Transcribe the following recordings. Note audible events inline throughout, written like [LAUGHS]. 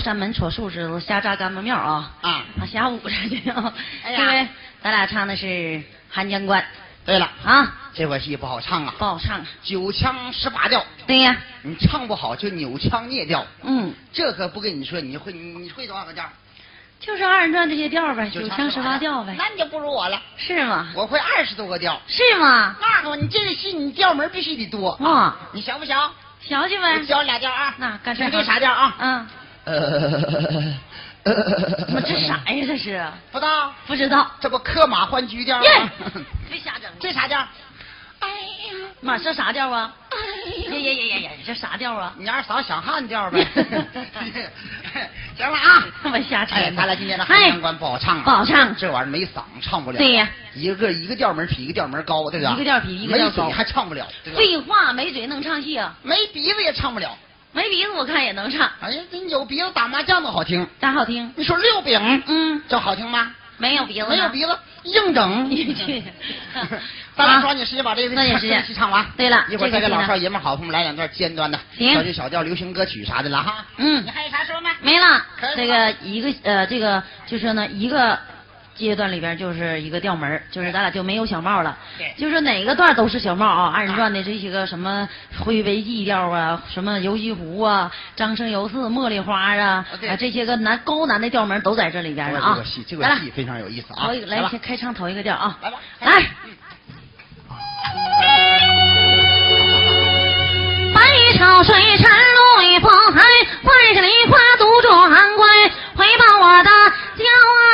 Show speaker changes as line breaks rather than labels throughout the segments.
山
门戳树枝子，瞎扎干巴庙啊
啊！
啊，瞎捂着去啊！
哎呀
因为咱俩唱的是《寒江关
对了，》
啊，
这块戏不好唱啊，
不好唱。
九腔十八调，
对呀，
你唱不好就扭腔捏调。
嗯，
这可不跟你说，你会你你会多少个调？
就是二人转这些调呗，九腔十
十
八调呗，
那你就不如我了，
是吗？
我会二十多个调。
是吗？
那个，你这个戏你调门必须得多。
啊，
你想不想？
小去呗
我。教俩调啊。
那干脆
你就啥调啊？
嗯，
呃，[LAUGHS]
这啥呀？这是
不知道？
不知道。
这不克马换驹调吗？
别 [LAUGHS] 瞎整。
这啥调？
哎呀，妈，这啥调啊？哎呀呀呀呀呀，这啥调啊？
你二嫂想汉调呗。[LAUGHS] 行了啊，
我瞎扯。
哎，咱俩今天的汉江关不好唱啊，
不好唱
这玩意儿没嗓唱不了。
对呀，
一个一个调门比一个调门高，对吧？
一个调比一个调高
没嘴还唱不了？
废话，没嘴能唱戏啊？
没鼻子也唱不了。
没鼻子我看也能唱，
哎呀，你有鼻子打麻将都好听。
咋好听？
你说六饼，
嗯，
这好听吗？
没有鼻子，
没有鼻子，硬整。
你去
咱俩
啊
抓紧时间把这个
抓紧时间
戏唱完。
对了
一会儿再给
这个
老少爷们好朋友们来两段尖端的小曲小调、流行歌曲啥的了哈。
嗯
你还有啥说吗？
没了。这个一个呃，这个就是呢一个阶段里边就是一个调门儿就是咱俩就没有小帽了。
对。
就是哪个段都是小帽啊，二人转的这些个什么挥为记调啊，什么游西湖啊，张生游四、茉莉花啊，啊这些个难高难的调门都在这里边呢啊。
这个戏，这个
来了。
戏非常有意思啊。
头一个来先开唱头一个调啊，
来吧。
来。白潮水沉入于风海，万是梨花独壮观，回报我的娇儿，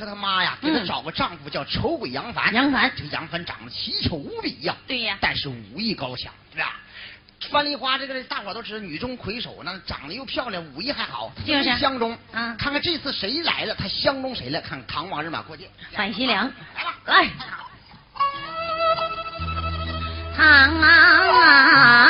和他妈呀，给他找个丈夫叫丑鬼杨凡。
杨凡，
这个杨凡长得奇丑无比呀。
对呀。
但是武艺高强，是吧？樊梨花这个大伙都知道，女中魁首，那长得又漂亮，武艺还好，
就是
相中。
嗯，
看看这次谁来了，他相中谁了？看唐王日马过界，
范西凉
来吧，
来。唐啊，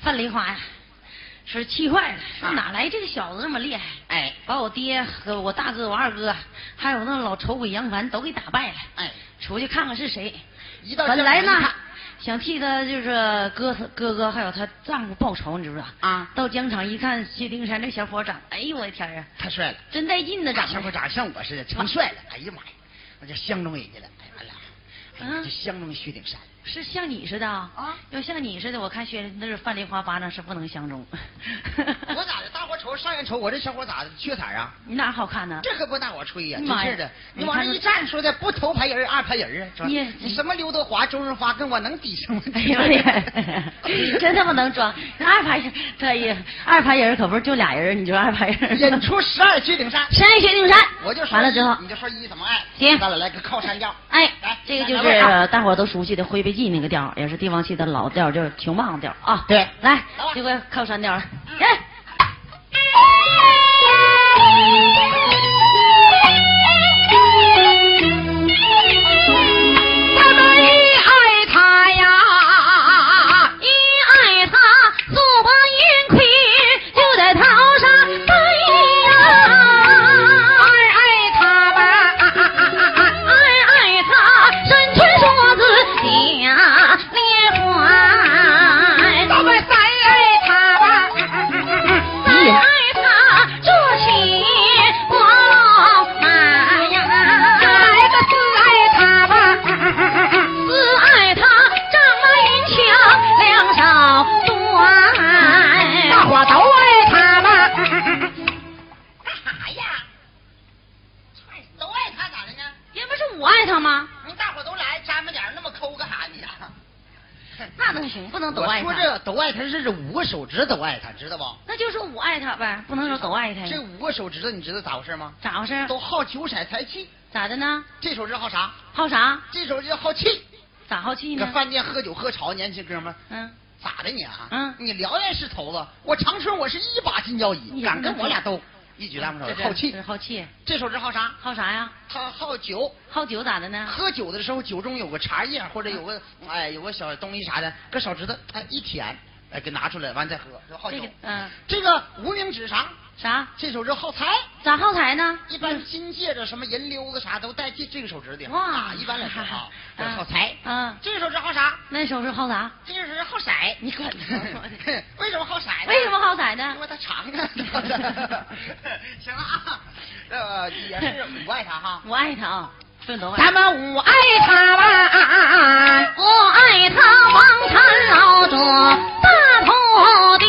范梨花呀，是气坏了，说哪来这个小子这么厉害？
哎，
把我爹和我大哥、我二哥，还有那老丑鬼杨凡都给打败了。
哎，
出去看看是谁。
本
来呢，想替他就是哥哥哥还有他丈夫报仇，你知不知道？
啊！
到疆场一看，薛丁山这小伙长，哎呦我的天啊！
太帅了，
真带劲的长。
小伙长像我似的，成帅了。哎呀妈呀，我就相中人家了。哎呀，
嗯
就相中薛丁山。
是像你似的啊
啊
要像你似的，我看薛那是范丽花巴掌是不能相中。
我咋的？大伙瞅上眼瞅我这小伙咋的？缺彩啊？
你哪好看呢？
这可不大我吹呀、真
妈呀
是的。
你
你往那一站，说的不头牌人二牌人啊，
你
你什么刘德华、周润发跟我能比上吗？
哎呦我的，真他妈能装！二排人，对呀，二排人可不是就俩人，你就二排人。
演出十二薛顶山，
十二薛顶山，
我就说
完了之后，
你就说一怎么爱？
行
咱俩来个靠山调。
哎
来，
这个就是大伙都熟悉的《挥别记》那个调儿，也是地方戏的老调儿，就是穷棒调儿啊。
对
来这回靠山调了，来。手
指头都爱他，知道不？
那就说我爱他呗，不能说都爱他呀。
这五个手指头你知道咋回事吗？
咋回事？
都好九色财气。
咋的呢？
这手指好啥？
好啥？
这手指好气。
咋好气呢？
搁饭店喝酒喝潮，年轻哥们儿
嗯，
咋的你啊？
嗯
你辽源是头子，我长春我是一把金交椅，敢跟我俩斗，一举两手，好气。
好气，
这手指好啥？
好啥呀？
他好酒，
好酒咋的呢？
喝酒的时候酒中有个茶叶或者有个哎有个小东西啥的，搁手指头哎一舔，哎给拿出来完再喝，这好酒
这个。嗯
这个无名指啥？
啥？
这手指好财。
咋好财呢？
一般金戒指、什么银溜子啥都戴这这个手指的。
哇
啊，一般来说啊，[LAUGHS] 这
嗯
好财。
嗯
这个手指好啥？
那手指好啥？
这个手指好色。
你管 [LAUGHS] [LAUGHS]
为什么好色呢？
为什么好色呢
因为它长啊。行了啊，呃，也是我爱他哈。
我爱他啊。
咱们五爱他吧，
我爱他王禅老祖大徒弟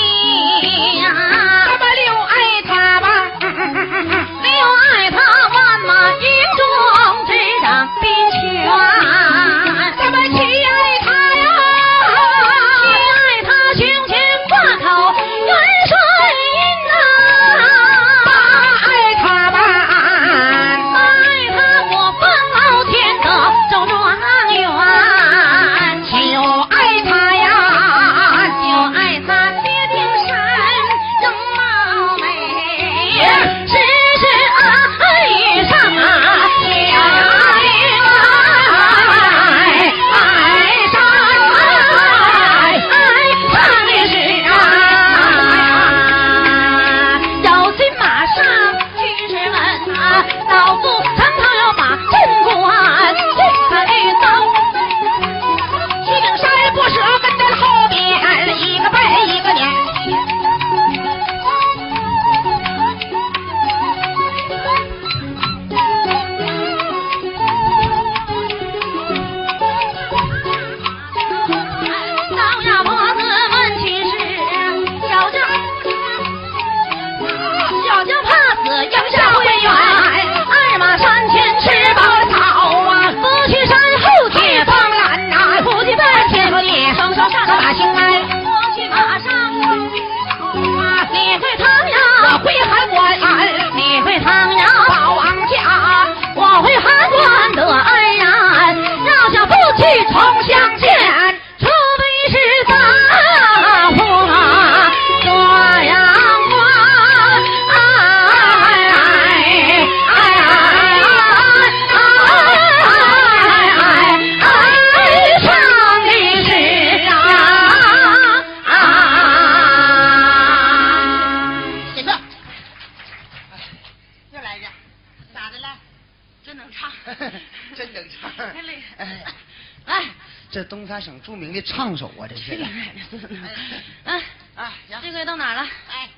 真能唱太厉害
哎，
来，
这东三省著名的唱手啊，这是。
嗯，
啊，行
这回到哪儿了？
哎，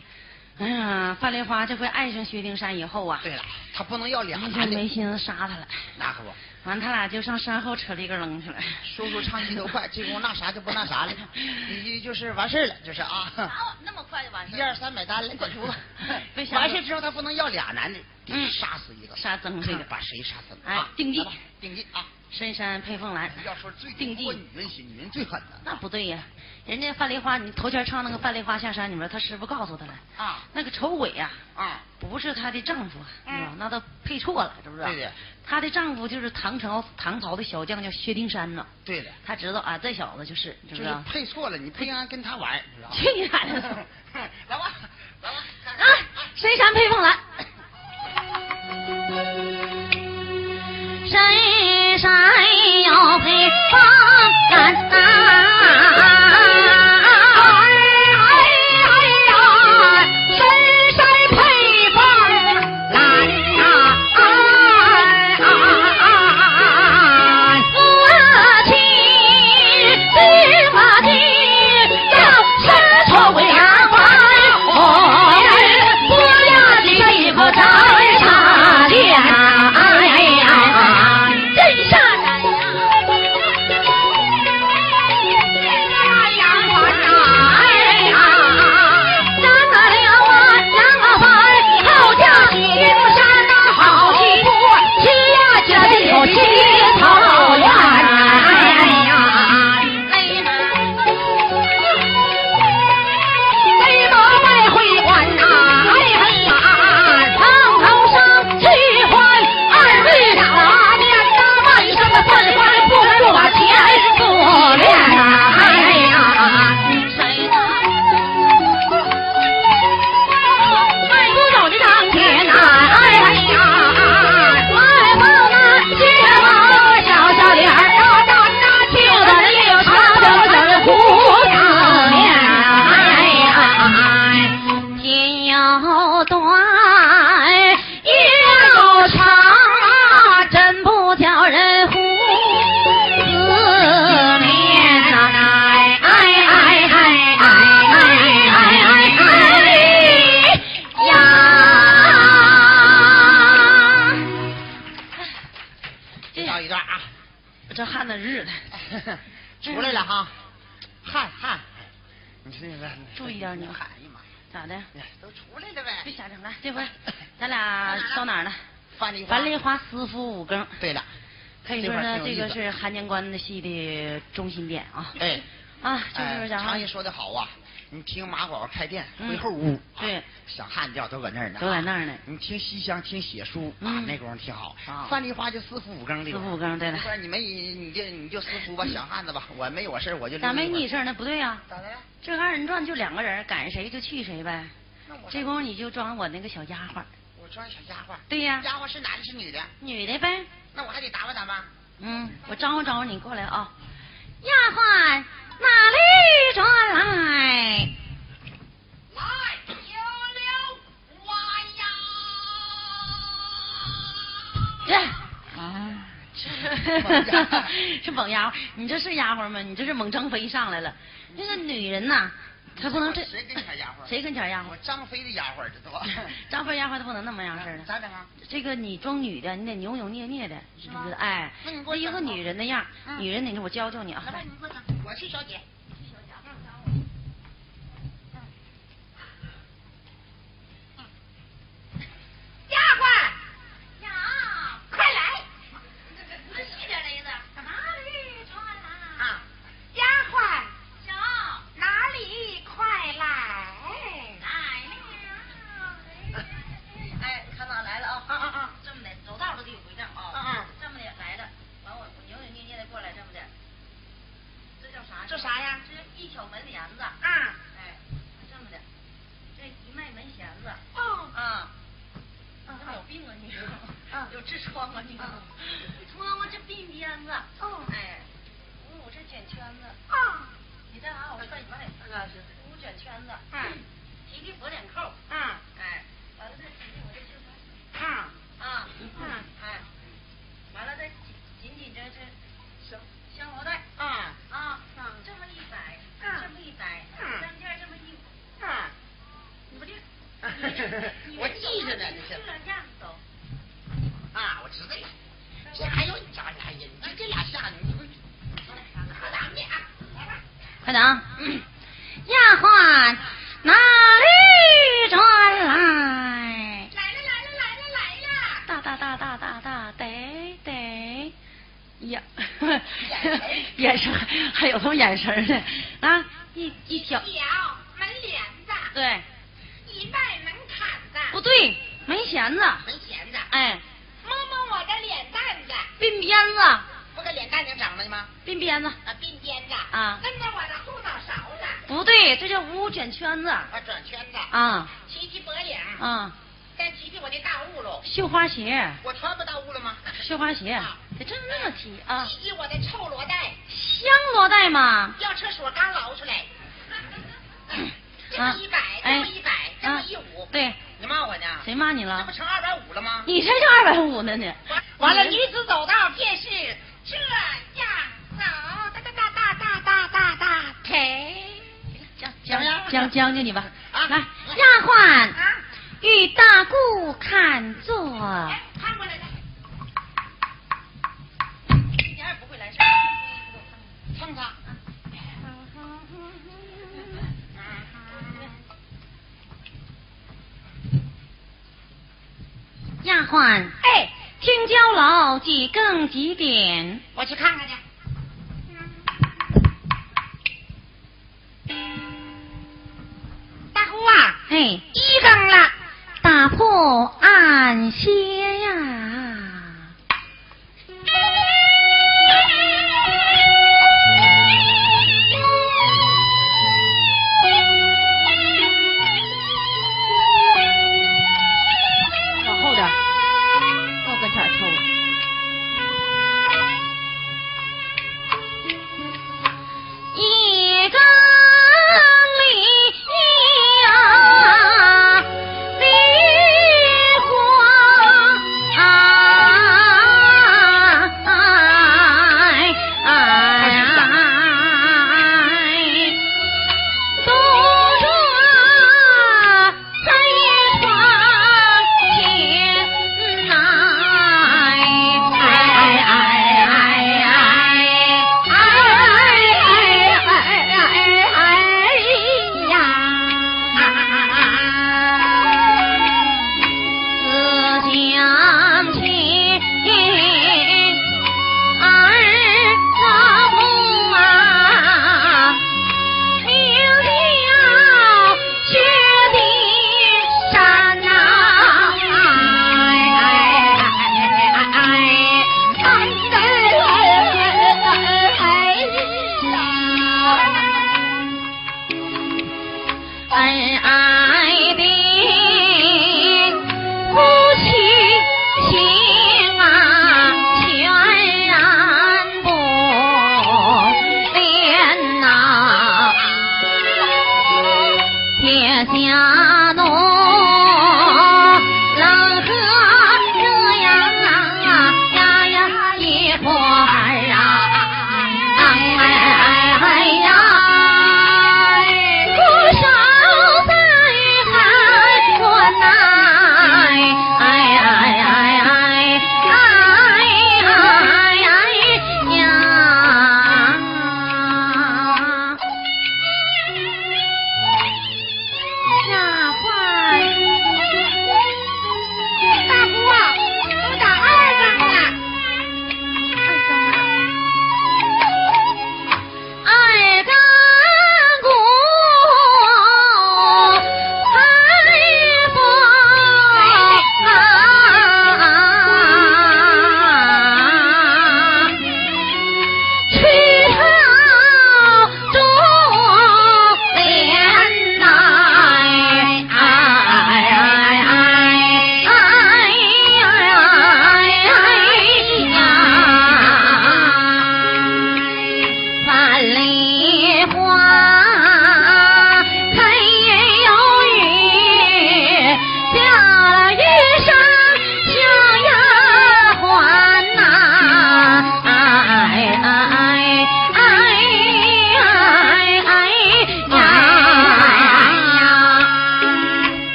哎呀，范莲花这回爱上薛丁山以后啊，
对了，
他不能要俩
你就
男的，
没心思杀他了。
那可不。
完，他俩就上山后扯了一根扔去了。
叔叔唱戏都快，这功夫那啥就不那啥了，[LAUGHS] 你就就是完事儿了，就是啊。
那么快就完事
一二三买单了，滚出吧
为。啥
完事之后他不能要俩男的，杀死一个，
杀曾这个 [LAUGHS]
把谁杀死
哎
啊？
定计
来吧定计啊！
深山配凤兰。
要说最
定计
过女人心，女人最狠的
那不对呀，人家范梨花，你头前唱那个《范梨花下山》里面，他师傅告诉他了，
啊
那个丑鬼呀、
啊！
不是她的丈夫，
嗯？
那都配错了，是不是？
对的。
她的丈夫就是唐朝唐朝的小将，叫薛丁山呢。
对的，
他知道啊，这小子就是，知道？
配错了，你不应该跟他玩儿，知道吗？
去你奶奶的！[LAUGHS]
来吧，来吧，
啊，深山配凤兰。[LAUGHS] 身上要
陪放胆。个
是韩江关的戏的中心点啊。
哎，
啊，就是
哎
讲话
常言说的好啊，你听马宝开店
嗯
回后屋，啊
对，
小汉调都搁那儿呢，
都搁那儿呢
你听西厢听写书啊
嗯，
那功夫挺好
啊。
范丽花就四夫五更的，
四夫五更对了
不是你没你就你就四夫吧，小汉子吧，我没我事儿我就
咋没你事儿呢？不对呀，
咋的了？
这个二人转就两个人，赶上谁就去谁呗。
那我
这功夫你就装我那个小丫鬟，
我装小丫鬟，
对呀，
丫鬟是男的是女的？
女的呗。
那我还得打扮打扮。
嗯，我招呼招呼你过来啊。丫鬟哪里转来？
来有了我呀！
这啊，[LAUGHS]
猛 [LAUGHS] 丫鬟 [LAUGHS]
是猛丫鬟，你这是丫鬟吗？你这是猛张飞上来了。那个女人呐，她不能这
谁跟前丫鬟？
谁跟前丫鬟
我？张飞的丫鬟知道吧？[LAUGHS]
张飞丫鬟她不能那么样式儿的。
咋整啊？
这个你装女的，你得扭扭捏捏的，是不是？哎，
那你给我
一个女人的样女人得我教教你啊
来。吧，你给我讲，我去小姐。
丫鬟，没事儿。
给
你
吧。
啊。
来丫鬟与大姑看座。
看过来的
一点也不会来事儿。蹭他。
丫鬟
哎。
天骄老几更几点？
我去看看去。
哎，
一更了，
打破暗歇呀。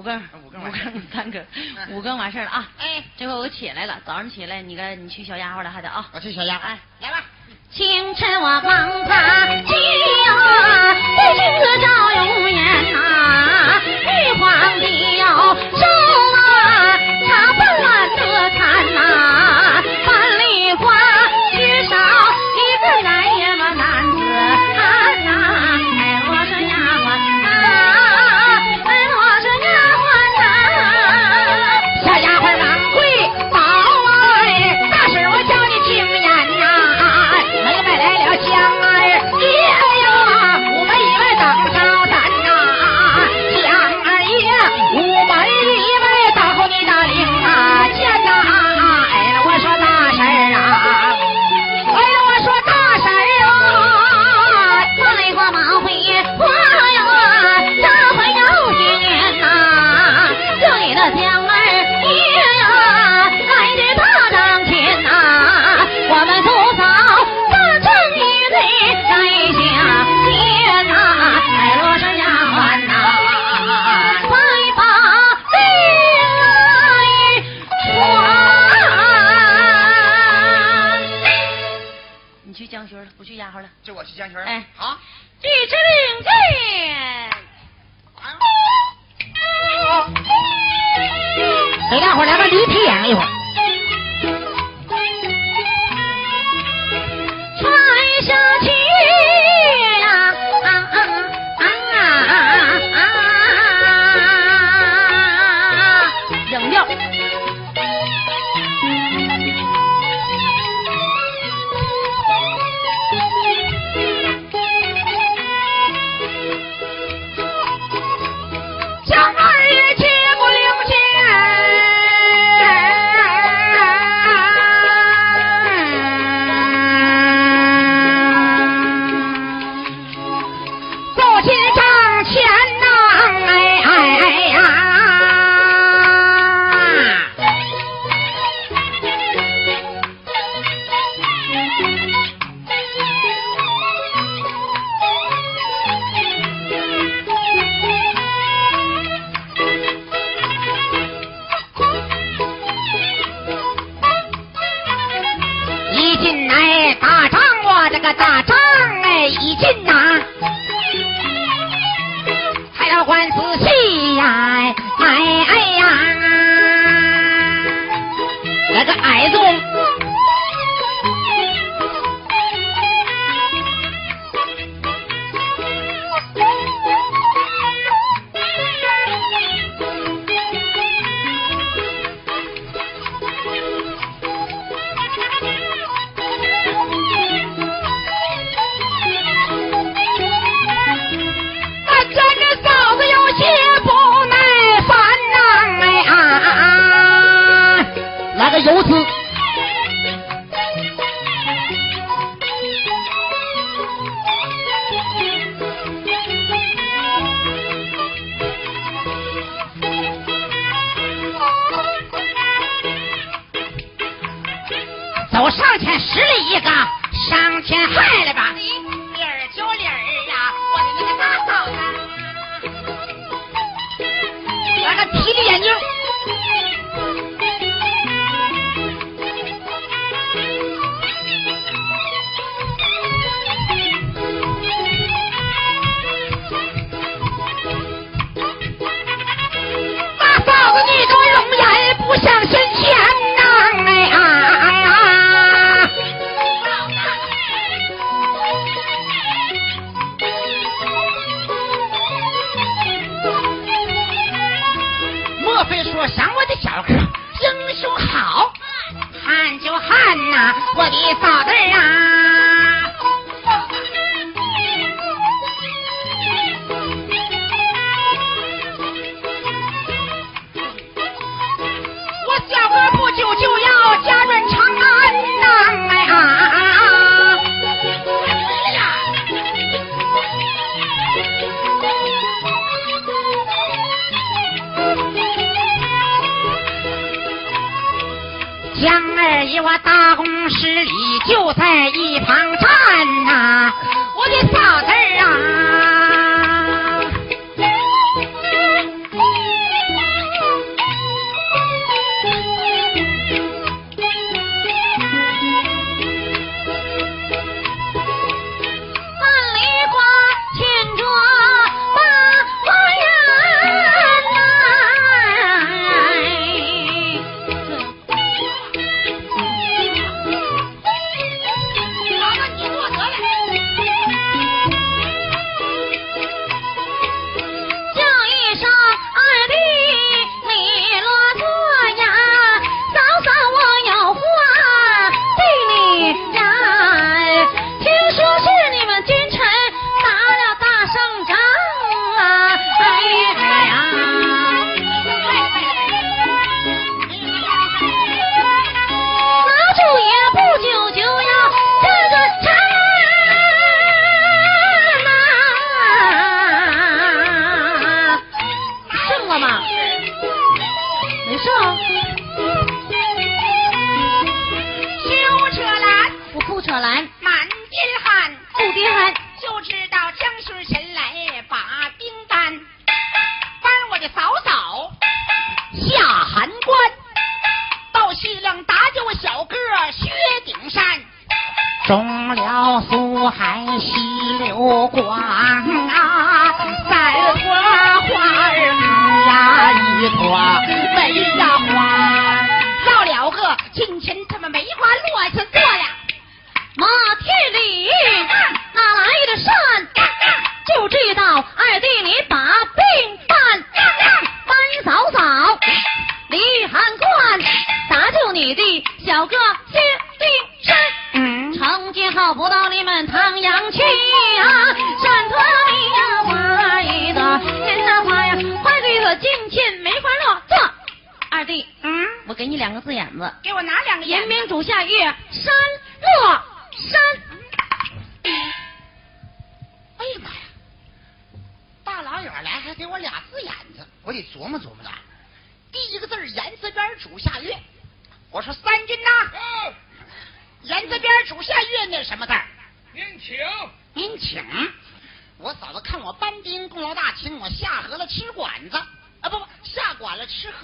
五更，
五更，[LAUGHS]
五更，
五更，
五更，完事了啊。
哎，
这回我起来了，早上起来你个，你去小丫鬟了还得啊。
我去小丫鬟，
哎，
来吧，
清晨我帮他，哎，君子照容颜呐。玉皇的要收啊，他办乱得堂呐。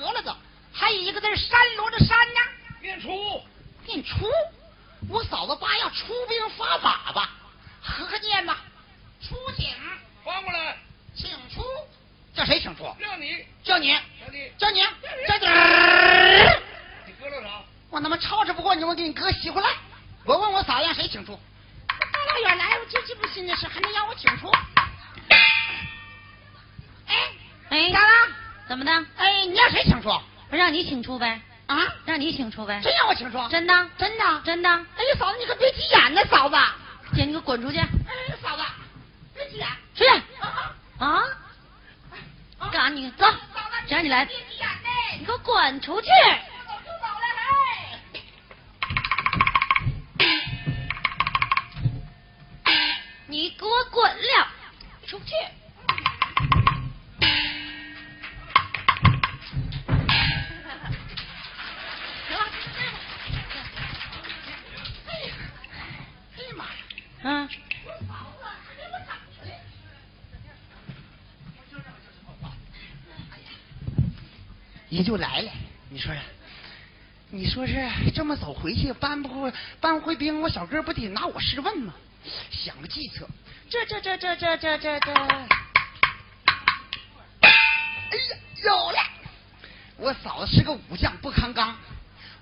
好了都，还有一个字“山”罗着“山”呢。念出，念出，我
嫂子八要出兵发马吧？何可念吗？出警，翻过来，请出，叫谁请出？叫你，叫你，叫你，叫你，你搁了啥？我
他妈吵吵不过你，
我给你哥洗妇来。我问我嫂子让谁请出？大老远来，就这不新的事，还能让我请出？哎
哎，
咋了？
怎么的？
哎，你让谁请出？
不让你请出呗？
啊？
让你请出呗？
真让我请出？
真的？
真的？
真的？
哎呀，嫂子，你可别急眼呢，嫂子。
姐，你给我滚出去！
哎，嫂子，别急眼。
出去！
啊
啊？干啥你？走，谁让你来？
别急眼呢。
你给我滚出去！你给我滚了！出去！
呀！
嗯，
也就来了，你说，你说是这么走回去，搬不搬回兵，我小哥不得拿我试问吗？想个计策，这这这这这这这这，哎呀，有了！我嫂子是个武将，不扛刚。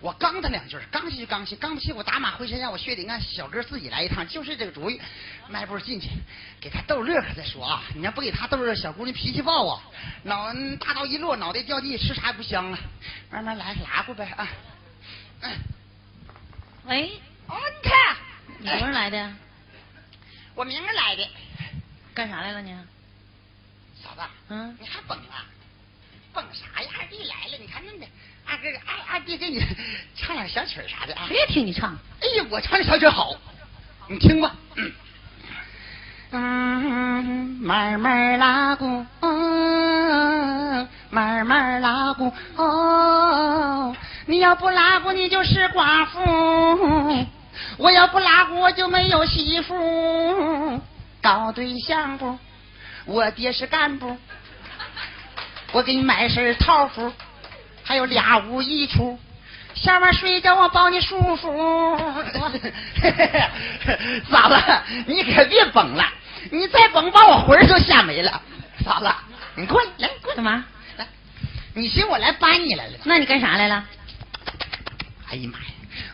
我刚他两句，刚气就刚气，刚不气我打马回身，让我薛顶干小哥自己来一趟，就是这个主意。迈步进去，给他逗乐呵再说啊！你要不给他逗乐，小姑娘脾气暴啊，脑大刀一落，脑袋掉地，吃啥也不香啊！慢慢来，拉过呗啊！嗯，
喂，
哦，你看，
你多少来的？
我明儿来的，
干啥来了你？
嫂子，
嗯，
你还蹦啊？蹦啥呀？二弟来了，你看那个二哥二二弟给你唱点小曲儿啥的啊？
别听你唱，
哎呀，我唱的小曲好，你听吧。嗯，嗯，慢慢拉鼓，哦，慢慢拉鼓，哦，你要不拉鼓，你就是寡妇；我要不拉鼓，我就没有媳妇。搞对象不？我爹是干部，我给你买身套服，还有俩屋一厨。下面睡觉我保你舒服。[LAUGHS] 嫂子，你可别绷了，你再绷把我魂儿都吓没了。嫂子，你过来，来过来，
干嘛？
来，你寻我来搬你来了？
那你干啥来了？
哎呀妈呀！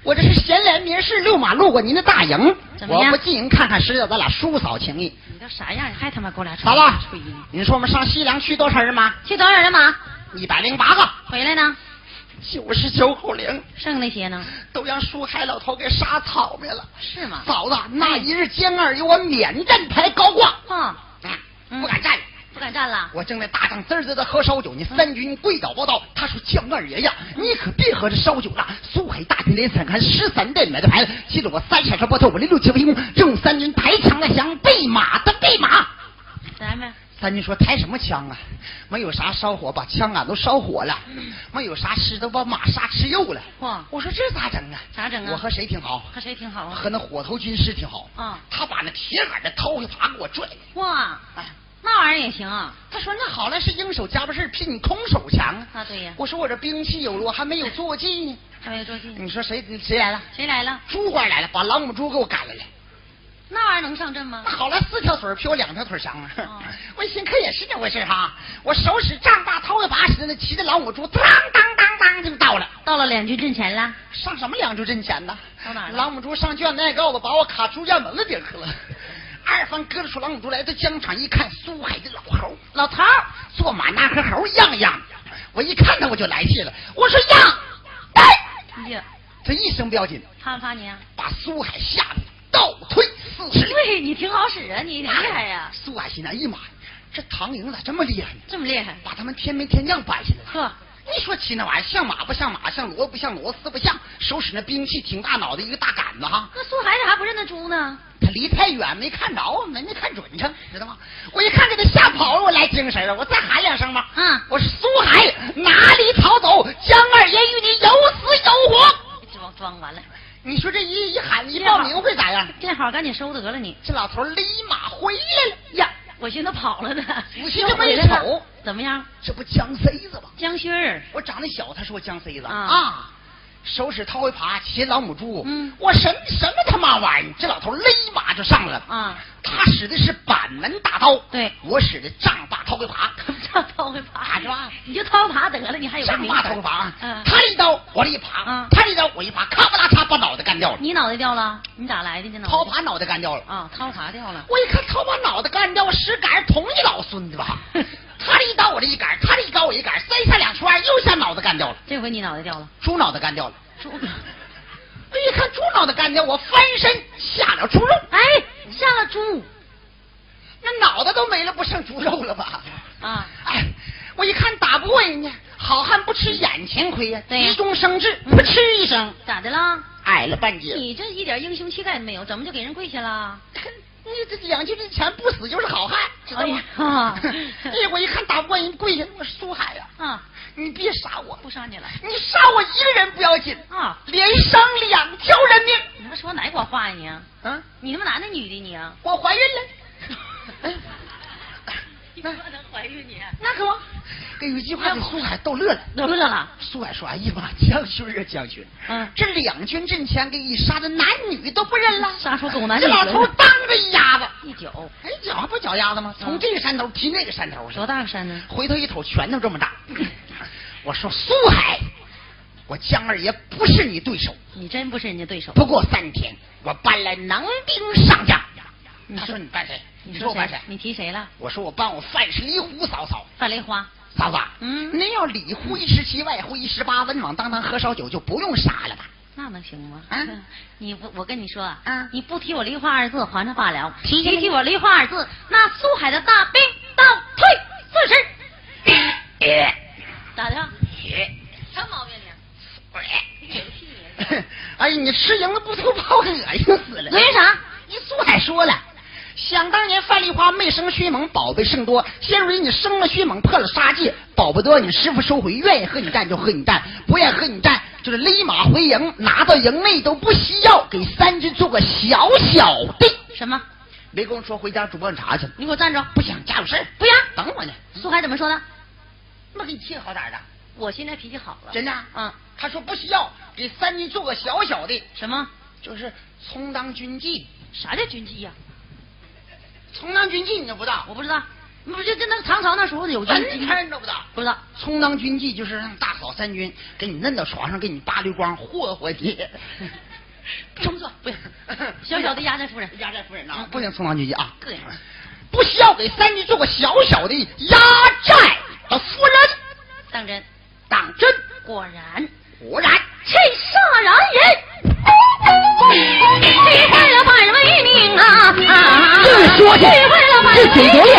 我这是闲来没事遛马路过您的大营，我不进营看看实际，咱俩叔嫂情谊。
你都啥样？还他妈给我俩
嫂子
吹呢？，
你说我们上西凉去多少人马？
去多少人马？
一百零八个，
回来呢？
九十九口零，
剩那些呢？
都让树海老头给杀草灭了。
是吗？
嫂子，那一日江二有我免战牌高挂，
嗯
不敢站了。
不敢站了。
我正在大帐滋滋的喝烧酒，你三军跪倒报道。他说：“江二爷呀，你可别喝这烧酒了。苏海大军连三看十三代买的牌子，记得我三闪车波头，我零六七飞弓，正三军抬枪的响，备马的备马。
咱们
三军说抬什么枪啊？没有啥烧火，把枪杆都烧火了；没有啥吃，都把马杀吃肉了。
哇
我说这咋整啊？
咋整啊
我和谁挺好？
和谁挺好啊？
和那火头军师挺好。
啊
他把那铁杆的掏回耙给我拽来。
哇，
哎，
那玩意儿也行啊？
他说那好了，是应手加把事比你空手强啊。
啊，对呀，
我说我这兵器有了，我还没有坐骑呢。
还没有坐骑。
你说谁谁来了？
谁来了？
猪官来了，把老母猪给我赶来了。
那玩意儿能上阵吗
那？好了，四条腿儿比我两条腿儿强啊！
哦 [LAUGHS]
我一寻可也是这回事哈。我手使丈大掏一把似的，骑着老母猪，当当当当就到了。
到了两军阵前了。
上什么两军阵前呢？
到哪儿
老母猪上圈子挨告子，把我卡猪圈门了顶上了。二番搁着出老母猪来到疆场一看，苏海的老猴，
老头儿，
坐马那和猴一样一样。我一看他我就来气了，我说呀，哎，
呀，
这一声不要紧，
怕不怕你啊？
把苏海吓得倒退四十。
对你挺好使啊，你厉害呀，
苏海心想：哎呀妈呀，这唐营咋这么厉害呢？
这么厉害。
把他们天没天将摆下来了。
呵，
你说骑那玩意儿像马不像马，像骡子不像骡子，四不像，手使那兵器挺大脑袋一个大杆子哈。
那苏海咋还不认得猪呢？
他离太远没看着，没没看准成，知道吗？我一看给他吓跑了，我来精神了，我再喊两声吧。
嗯
我是苏海，哪里逃走？江二爷与你有死有活。
装装完了，
你说这一一喊一报名会咋样？
这好赶紧收得了你
这老头立马回来了呀！
我寻思跑了呢。
仔细这么一瞅，
怎么样？
这不江塞子吗？
江勋儿，
我长得小，他说我江塞子
啊
手使掏灰耙，骑老母猪。
嗯
我什什么他妈玩意儿？这老头勒马就上来了。
啊，
他使的是板门大刀，
对
我使的丈八掏回耙。
掏掏灰爬
是吧？
你就掏爬得了，你还有个
上
名分
马头发，
嗯，
他一刀我这一爬
嗯，
他这一刀我一爬，咔吧啦嚓把脑袋干掉了，
你脑袋掉了，你咋来的这脑？
掏爬脑袋干掉了。
啊，掏爬掉了。
我一看掏把脑袋干掉，石杆同一老孙子吧，[LAUGHS] 他这一刀我这一杆，他这一刀我一杆，三下两除二又下脑子干掉了，
这回你脑袋掉了，
猪脑袋干掉了。
猪。
我一看猪脑袋干掉，我翻身下了猪肉，
哎，下了猪
那脑袋都没了，不剩猪肉了吧？
啊！
哎，我一看打不过人家，好汉不吃眼前亏呀，
对呀
急中生智，噗嗤一声
咋的了？
矮了半截。
你这一点英雄气概都没有，怎么就给人跪下了？[LAUGHS]
你这两句之前不死就是好汉，知道吗？
哎呀 [LAUGHS]
哎，我一看打不过人，跪下，我苏海呀、
啊，
你别杀我，
不杀你了
你杀我一个人不要紧，
啊！
连伤两条人命。
你他妈说哪国话呀你？
啊，
你他妈男的女的你啊？
我怀孕了。[LAUGHS]
你怎么能怀孕你？
那可不，给有一句话给苏海逗乐了。
逗乐了。
苏海说：“哎呀妈，将军啊将军，
嗯
这两军阵前给你杀的男女都不认了，
杀出狗男女
这老头当着一鸭子，
一脚，
哎，脚还不脚丫子吗？从
嗯
这个山头踢那个山头去
多，大个山呢？
回头一瞅，拳头这么大。我说苏海，我江二爷不是你对手，
你真不是人家对手。
不过三天，我搬来能兵上将。
你说
他说你办谁？
你
说我办谁？
你提谁了？
我说我办我范氏离胡嫂嫂。
范雷花。
嫂子，
嗯
您要里呼一十七，外呼一十八，温网当当喝烧酒，就不用杀了吧？
那能行吗？
啊
你不，我跟你说啊，
啊
你不提我梨花二字，还他罢了；
提
提提我梨花二字，那苏海的大兵倒退四十。
哎
咋的？
哎
什么毛病你？
哎呀，你吃赢了不吐泡，恶心死了。
恶心啥？
你苏海说了，想当年范丽花没生薛猛，宝贝甚多。现如今你生了薛猛，破了杀戒，宝贝多，你师傅收回，愿意和你战就和你战，不愿意和你战就是勒马回营，拿到营内都不需要，给三军做个小小的。
什么？
没跟我说回家煮罐茶去了，
你给我站着！
不行，家有事儿
不行。
等我呢。
苏海怎么说的？
那给你气好点儿的，
我现在脾气好了。
真的。
嗯，
他说不需要，给三军做个小小的，
什么？
就是充当军纪。
啥叫军纪呀？
充当军妓你都不知道？
我不知道。不就就那唐朝那时候有军
文
纪？
天你都不知道？
不知道。
充当军妓就是让大嫂三军给你摁到床上，给你扒溜光，霍霍你。[LAUGHS]
这么做不行，[LAUGHS] 小小的压寨夫人。
压寨夫人呐
嗯，
不行，充当军妓啊，
膈应
不需要给三军做个小小的压寨的夫人。
当真？
当真，
果然。
果然，
气煞然人，气坏了百为命啊！
这说去
气坏了百
这嘴多烈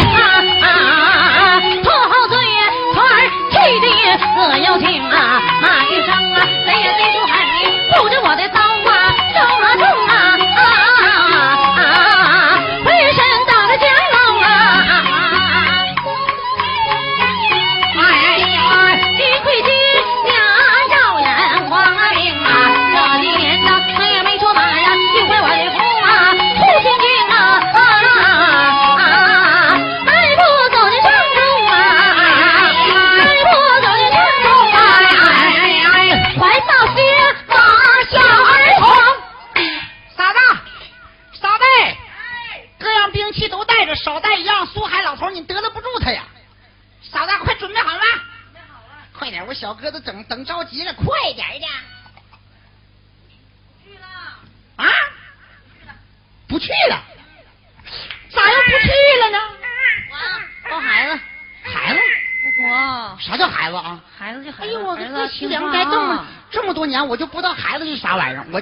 啊！拖后岁月传儿气的恶妖精啊！骂一声啊，谁也谁出海，护着我的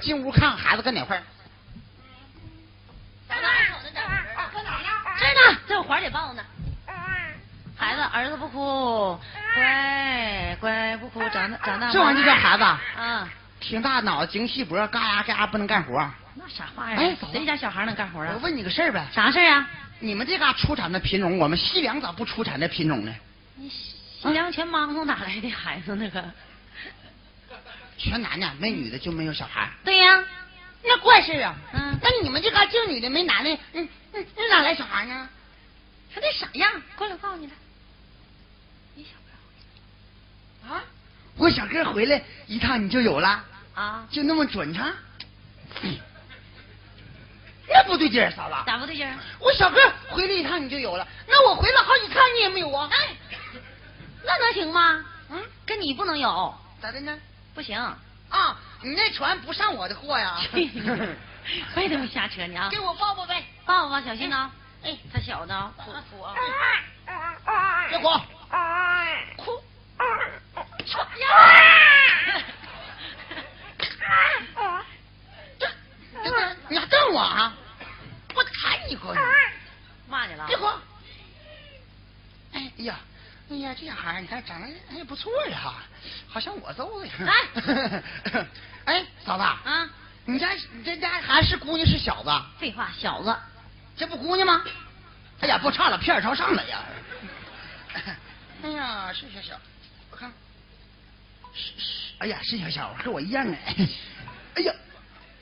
进
屋看看孩子搁哪块儿。
在哪儿？在哪儿？搁哪儿呢？
这呢，在我怀里抱呢。孩子，儿子不哭，乖乖不哭，长大长大。
这玩意儿就叫孩子啊？
啊？
挺大脑子，精细脖，嘎呀嘎呀不能干活。
那啥话呀？
哎
谁家小孩能干活啊
我？问你个事儿呗，
啥事儿啊？
你们这嘎出产的品种，我们西凉咋不出产这品种呢？
你西凉全忙活哪来的孩子那个？
全男的，没女的就没有小孩，
对呀，
那怪事啊！
嗯，
那你们这嘎净女的没男的，嗯嗯，那哪来小孩呢？
他得啥样？过来，我告诉你来。你小哥
啊，我小哥回来一趟你就有了，
啊？
就那么准成？嗯那不对劲儿，嫂子。
咋不对劲儿？
我小哥回来一趟你就有了，那我回来好几趟你也没有啊？
哎，那能行吗？
嗯，
跟你不能有，
咋的呢？
不行。
啊，你那船不上我的货呀？[LAUGHS]
别他妈瞎扯你啊！
给我抱抱呗。
抱抱吧，小心呐！
哎，
他小呢，哭哭啊！
别哭，
哭。
这这这，你还瞪我啊？我砍你过去！
骂你了？
别哭。哎呀，哎呀，这孩儿你看长得哎不错呀，好像我揍的。
呀，[LAUGHS]
哎，嫂子，
啊，
你家你这家还是姑娘是小子？
废话，小子，
这不姑娘吗？哎呀，不差了，片儿朝上了呀！[LAUGHS] 哎呀，是小小，我看，是是，哎呀，是小小，和我一样哎。[LAUGHS] 哎呀，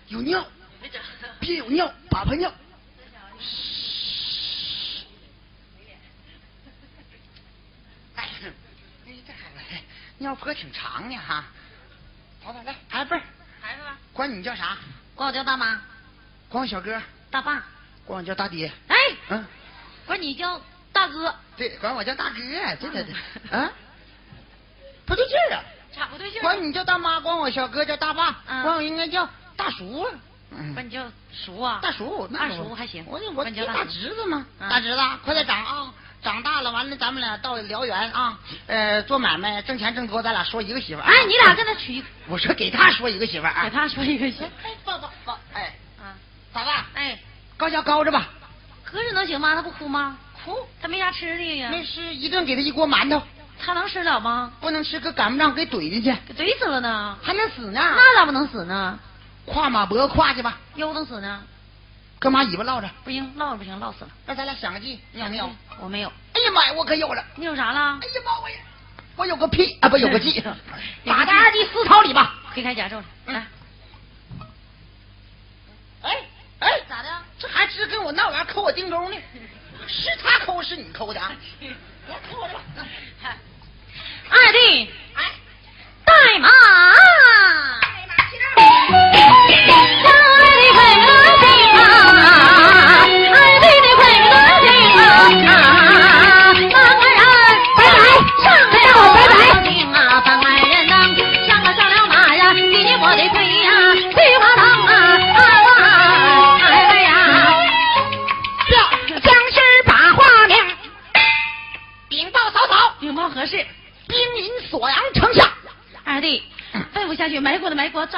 有尿，别有尿，粑粑尿。哎，哎，这孩子尿坡挺长的哈。好的，来，孩子辈儿，
孩子，
管你叫啥？
管我叫大妈、
管我小哥，
大爸。
管我叫大爹。
哎，
嗯，
管你叫大哥，
对，管我叫大哥，对对对，[LAUGHS] 啊，不对劲儿啊。
咋不对劲儿？
管你叫大妈，管我小哥叫大爸，
嗯
管我应该叫大叔
管你叫叔啊？
大叔，那
二叔还行
我我
你叫大
侄子嘛，
嗯
大侄子，快点长啊！长大了，完了咱们俩到辽源啊，呃，做买卖挣钱挣多，咱俩说一个媳妇儿啊。
哎，你俩跟他娶一，
我说给他说一个媳妇儿啊。
给他说一个媳妇儿。
哎，不不不，哎，
啊，
嫂子，
哎，
高价高着吧，
搁着能行吗？他不哭吗？
哭，
他没啥吃的呀，
没吃一顿给他一锅馒头，
他能吃了吗？
不能吃，可赶不上给怼进去，
给怼死了呢。
还能死呢。
那咋不能死呢？
跨马脖跨去吧，
悠能死呢？
搁马尾巴唠着。
不行，唠着不行，唠死了。
那咱俩想个计，你有没有？
我没有。
哎呀妈呀，我可有了！
你有啥了
哎？呀妈，我也我有个屁啊，不有个计，[LAUGHS] 打在二弟私桃里吧。[LAUGHS]
推开甲胄
嗯
来，
哎哎，
咋的？
这还知跟我闹玩抠我腚沟呢？是他抠是你抠的啊？[LAUGHS] 来抠我这吧。
二弟，
哎，
带马。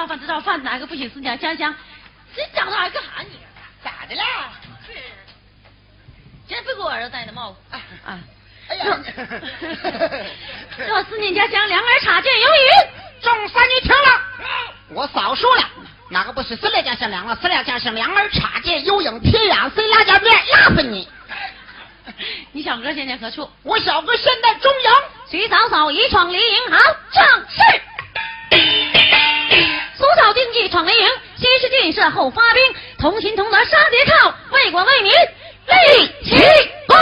饭知道饭，哪个不许思念家香？这长大还干啥你？
咋的了？
真不给我儿子戴的帽子
哎
啊！
哎呀，
若 [LAUGHS] 思念家乡，两耳插剑有雨。
众三女听了，我早说了，哪个不是思来家乡凉了？思来家乡两耳插剑有影，天涯谁拉家面拉死你！[LAUGHS]
你小哥现在何处？
我小哥现在中营，
徐嫂嫂已闯离营，行正是。苏草竞技闯雷营，西施进设后发兵，同心同德杀敌寇，为国为民立旗功。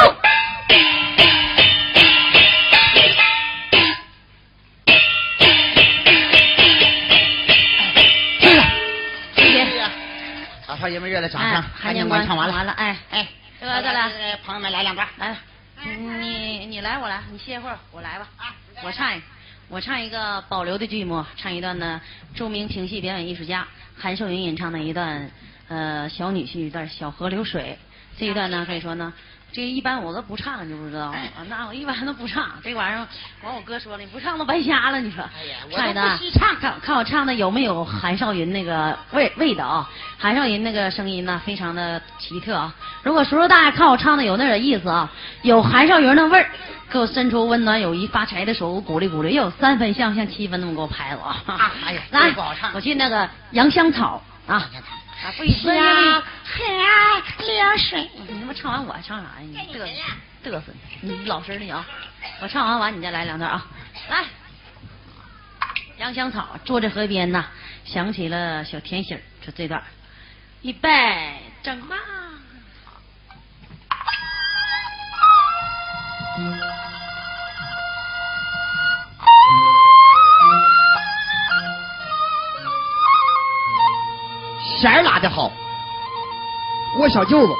谢谢。
哎呀，把少爷们热烈掌声，
哎
韩年关唱完了，
完了，哎，
哎，
再来再来
来，朋友们来两段，
来，你你来，我来，你歇会儿，我来吧。啊我唱一，我唱一个保留的剧目，唱一段呢，著名评戏表演艺术家韩少云演唱的一段呃小女婿一段《小河流水》。这一段呢，可以说呢，这一般我都不唱，你知不知道？那我一般都不唱。这玩意儿，完我哥说了，你不唱都白瞎了。你说，
哎呀我
唱一段啊
都不稀唱
看看我唱的有没有韩少云那个味味道啊？韩少云那个声音呢，非常的奇特啊。如果叔叔大爷看我唱的有那点意思啊，有韩少云的味儿，给我伸出温暖友谊发财的手，鼓励鼓励，又有三分像，像七分那么给我拍了啊！
啊哎呀 [LAUGHS]
来
不好唱，
我去那个洋香草啊，啊，不许
流水。
你他妈唱完我还唱啥呀？你嘚
该你们了
嘚瑟你，老实点啊！我唱完完你再来两段啊！来，洋香草坐在河边呐，想起了小甜心儿，就这段，预备，整吧。
好，我小舅子。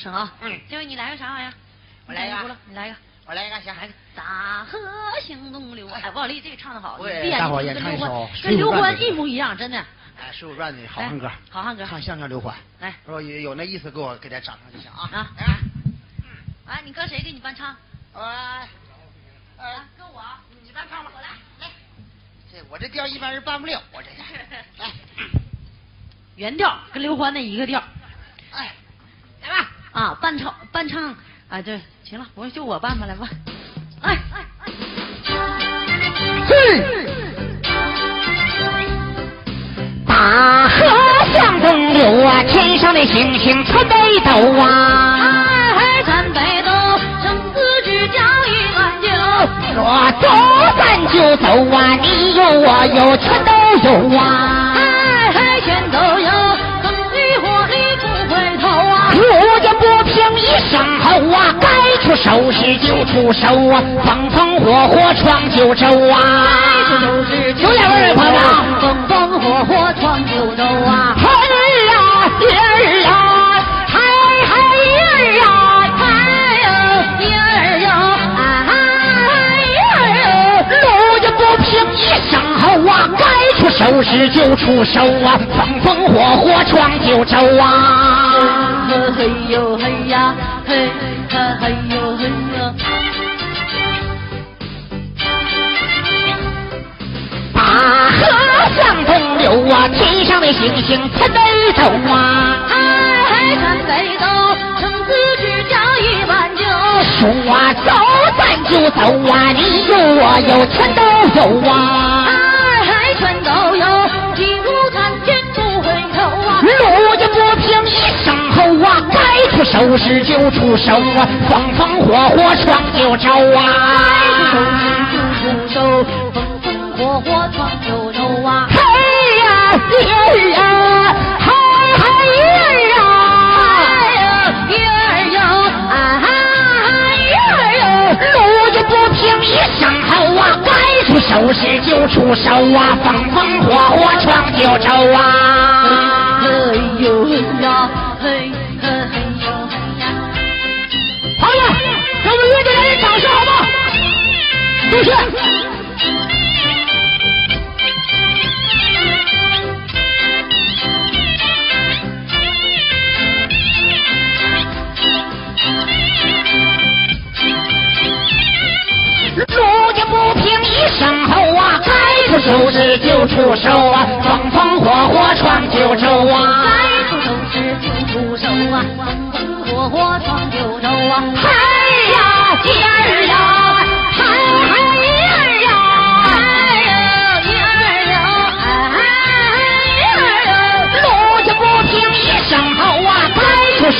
声啊！
嗯，
这位你来个啥玩意儿？
我来一
个，你来一个，
我来一个，行，来个。
大河向东流，哎，王丽这个唱的好，
大伙也唱一首，
跟刘欢一模一样，真的。
哎，《水浒传》的好汉歌，
好汉歌，
唱相声刘欢。
来，
如果有有那意思，给我给点掌声就行啊。
啊，哎，你搁谁给你伴唱？
我，呃，
跟我，
你伴唱吧，
我来，来。
这我这调一般人伴不了，我这来。[LAUGHS]
原调跟刘欢那一个调。
哎！
啊，伴唱伴唱啊，对，行了，我就我伴吧，来吧。哎哎哎！
大河向东流啊，天上的星星参北斗啊。
哎，参北斗，生死之交一碗酒。
说走咱就走啊，你有我有全都有啊。啊，该出手时就出手啊，风风火火闯九州啊！
就
两位朋友
风风火火闯九州啊！
嘿呀，爷儿呀，嗨嗨爷儿呀，
嗨哟爷儿爷儿哟，
路也不平一声吼啊，该出手时就出手啊，风风火火闯九州啊！
嘿呦嘿呀，嘿嘿嘿呦嘿呀。
大河向东流啊，天上的星星参北斗啊，
哎参北斗，生死之交一碗酒。
说走咱就走啊，你有我有全都有啊，该出手时就出手啊，风风火火闯九州啊，该
出手时就出手，风风火火闯九州啊！
嘿呀爷呀，嗨嗨爷儿呀。
哎呦爷儿哟，啊爷儿哟，
路也不平一声吼啊，该出手时就出手啊，风风火火闯九州啊！谢谢。路也不平一声吼啊，该出手时就出手啊，风风火火闯九州啊！
该出手时就出手啊，风风火火闯九州啊！
嗨呀，姐儿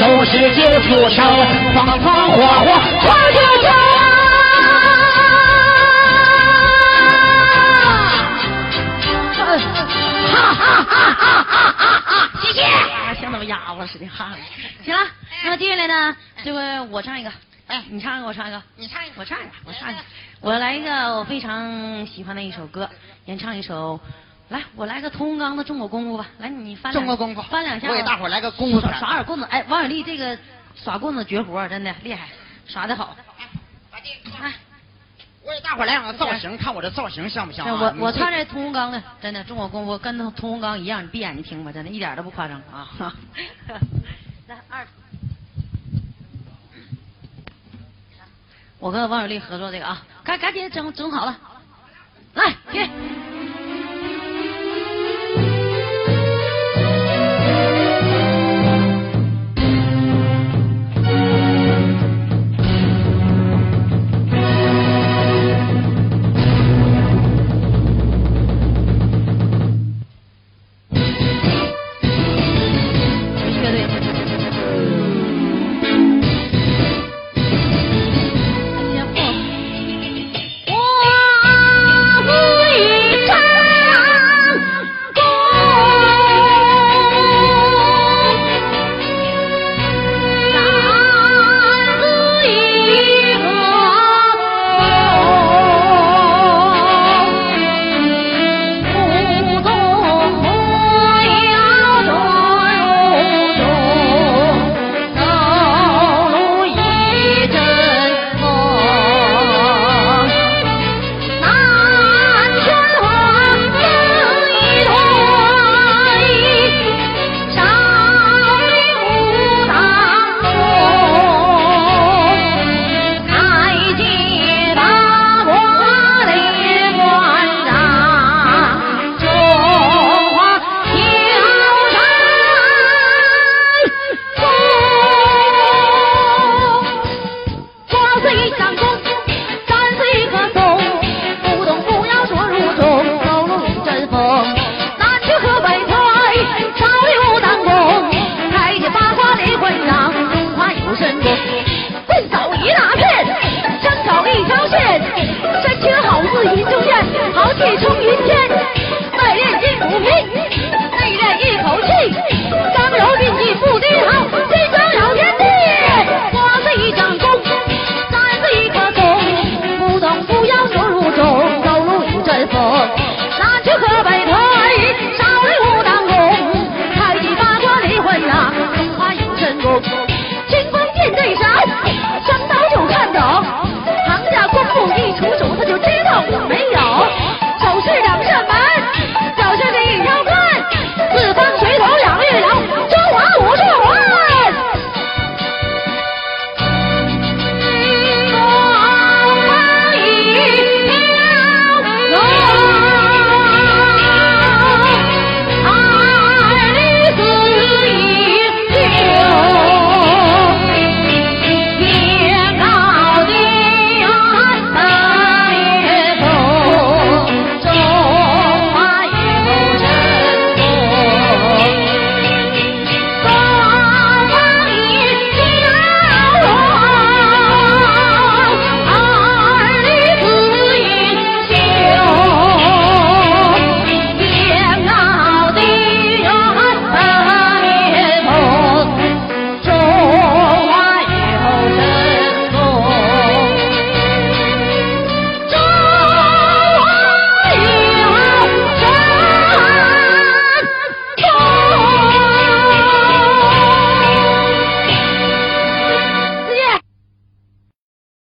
该出手时就出手，风风火火闯九州啊！哈哈哈哈哈哈哈！谢谢。
啊，像他妈哑巴似的哈。行了，那么接下来呢，这个我唱一个，
哎，
你唱一个，我唱一个，
你唱一个，
我唱一个，我唱一个，我来一个我非常喜欢的一首歌，演唱一首。来，我来个屠洪刚的《中国功夫》吧。来，你翻
中国功夫
翻两下。
我给大伙儿来个功夫
耍
片
耍点棍子。哎，王小利这个耍棍子绝活，真的厉害，耍的好。哎，
我给大伙儿来两个造型，看我这造型像不像啊？
我我
你
唱这屠洪刚的，真的中国功夫跟屠洪刚一样，你闭眼睛听吧，真的一点都不夸张啊。[LAUGHS] 来二，我跟王小利合作这个啊，赶赶紧整整好了，来，起。